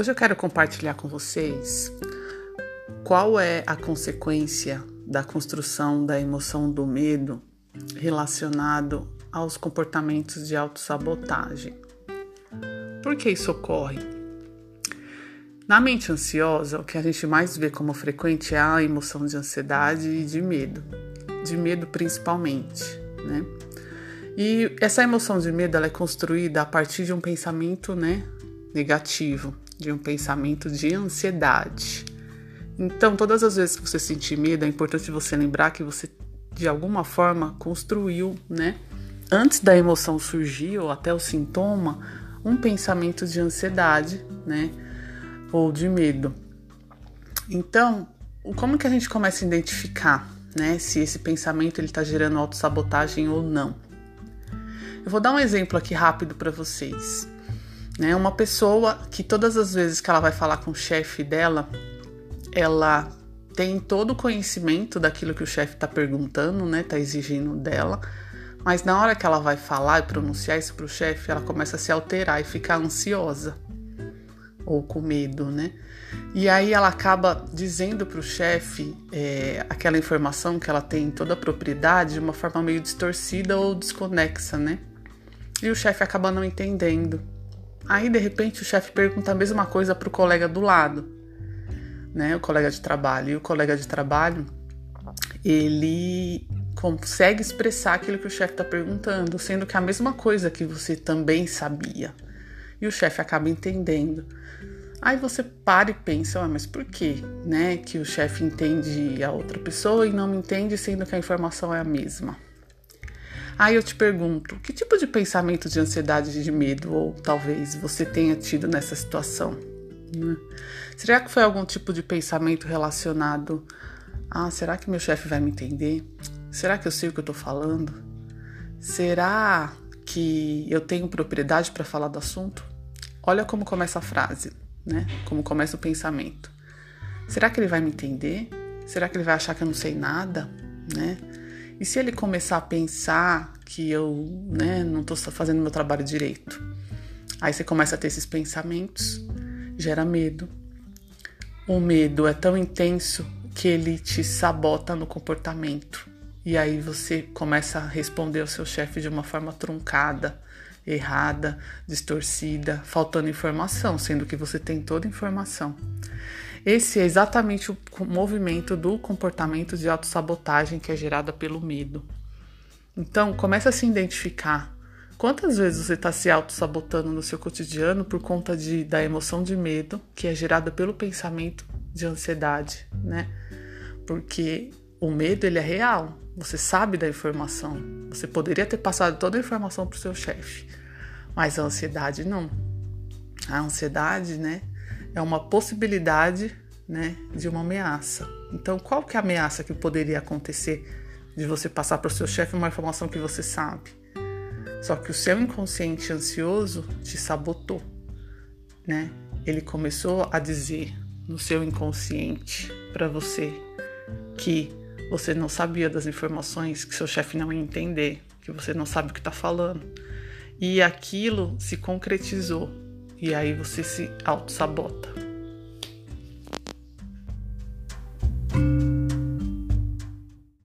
Hoje eu quero compartilhar com vocês qual é a consequência da construção da emoção do medo relacionado aos comportamentos de autossabotagem. Por que isso ocorre? Na mente ansiosa, o que a gente mais vê como frequente é a emoção de ansiedade e de medo, de medo principalmente, né? E essa emoção de medo ela é construída a partir de um pensamento, né, negativo, de um pensamento de ansiedade. Então, todas as vezes que você sentir medo, é importante você lembrar que você de alguma forma construiu, né, antes da emoção surgir ou até o sintoma, um pensamento de ansiedade, né, ou de medo. Então, como que a gente começa a identificar, né, se esse pensamento ele está gerando autossabotagem ou não? Eu vou dar um exemplo aqui rápido para vocês. Né? Uma pessoa que todas as vezes que ela vai falar com o chefe dela, ela tem todo o conhecimento daquilo que o chefe está perguntando, né? Tá exigindo dela. Mas na hora que ela vai falar e pronunciar isso para o chefe, ela começa a se alterar e ficar ansiosa ou com medo, né? E aí ela acaba dizendo para o chefe é, aquela informação que ela tem toda a propriedade de uma forma meio distorcida ou desconexa, né? E o chefe acaba não entendendo. Aí de repente o chefe pergunta a mesma coisa para o colega do lado, né? O colega de trabalho. E o colega de trabalho ele consegue expressar aquilo que o chefe está perguntando, sendo que é a mesma coisa que você também sabia. E o chefe acaba entendendo. Aí você para e pensa, ah, mas por que, né, que o chefe entende a outra pessoa e não me entende, sendo que a informação é a mesma? Aí eu te pergunto, que tipo de pensamento de ansiedade e de medo ou talvez você tenha tido nessa situação? Né? Será que foi algum tipo de pensamento relacionado a será que meu chefe vai me entender? Será que eu sei o que eu tô falando? Será que eu tenho propriedade para falar do assunto? Olha como começa a frase, né? Como começa o pensamento. Será que ele vai me entender? Será que ele vai achar que eu não sei nada, né? E se ele começar a pensar que eu né, não estou fazendo meu trabalho direito? Aí você começa a ter esses pensamentos, gera medo. O medo é tão intenso que ele te sabota no comportamento. E aí você começa a responder ao seu chefe de uma forma truncada, errada, distorcida, faltando informação, sendo que você tem toda a informação. Esse é exatamente o movimento do comportamento de autossabotagem que é gerada pelo medo. Então, começa a se identificar. Quantas vezes você está se autossabotando no seu cotidiano por conta de, da emoção de medo, que é gerada pelo pensamento de ansiedade, né? Porque o medo ele é real. Você sabe da informação. Você poderia ter passado toda a informação para o seu chefe, mas a ansiedade não. A ansiedade, né, é uma possibilidade né, de uma ameaça. Então, qual que é a ameaça que poderia acontecer de você passar para o seu chefe uma informação que você sabe? Só que o seu inconsciente ansioso te sabotou, né? Ele começou a dizer no seu inconsciente para você que você não sabia das informações, que seu chefe não ia entender, que você não sabe o que está falando. E aquilo se concretizou e aí você se auto-sabota.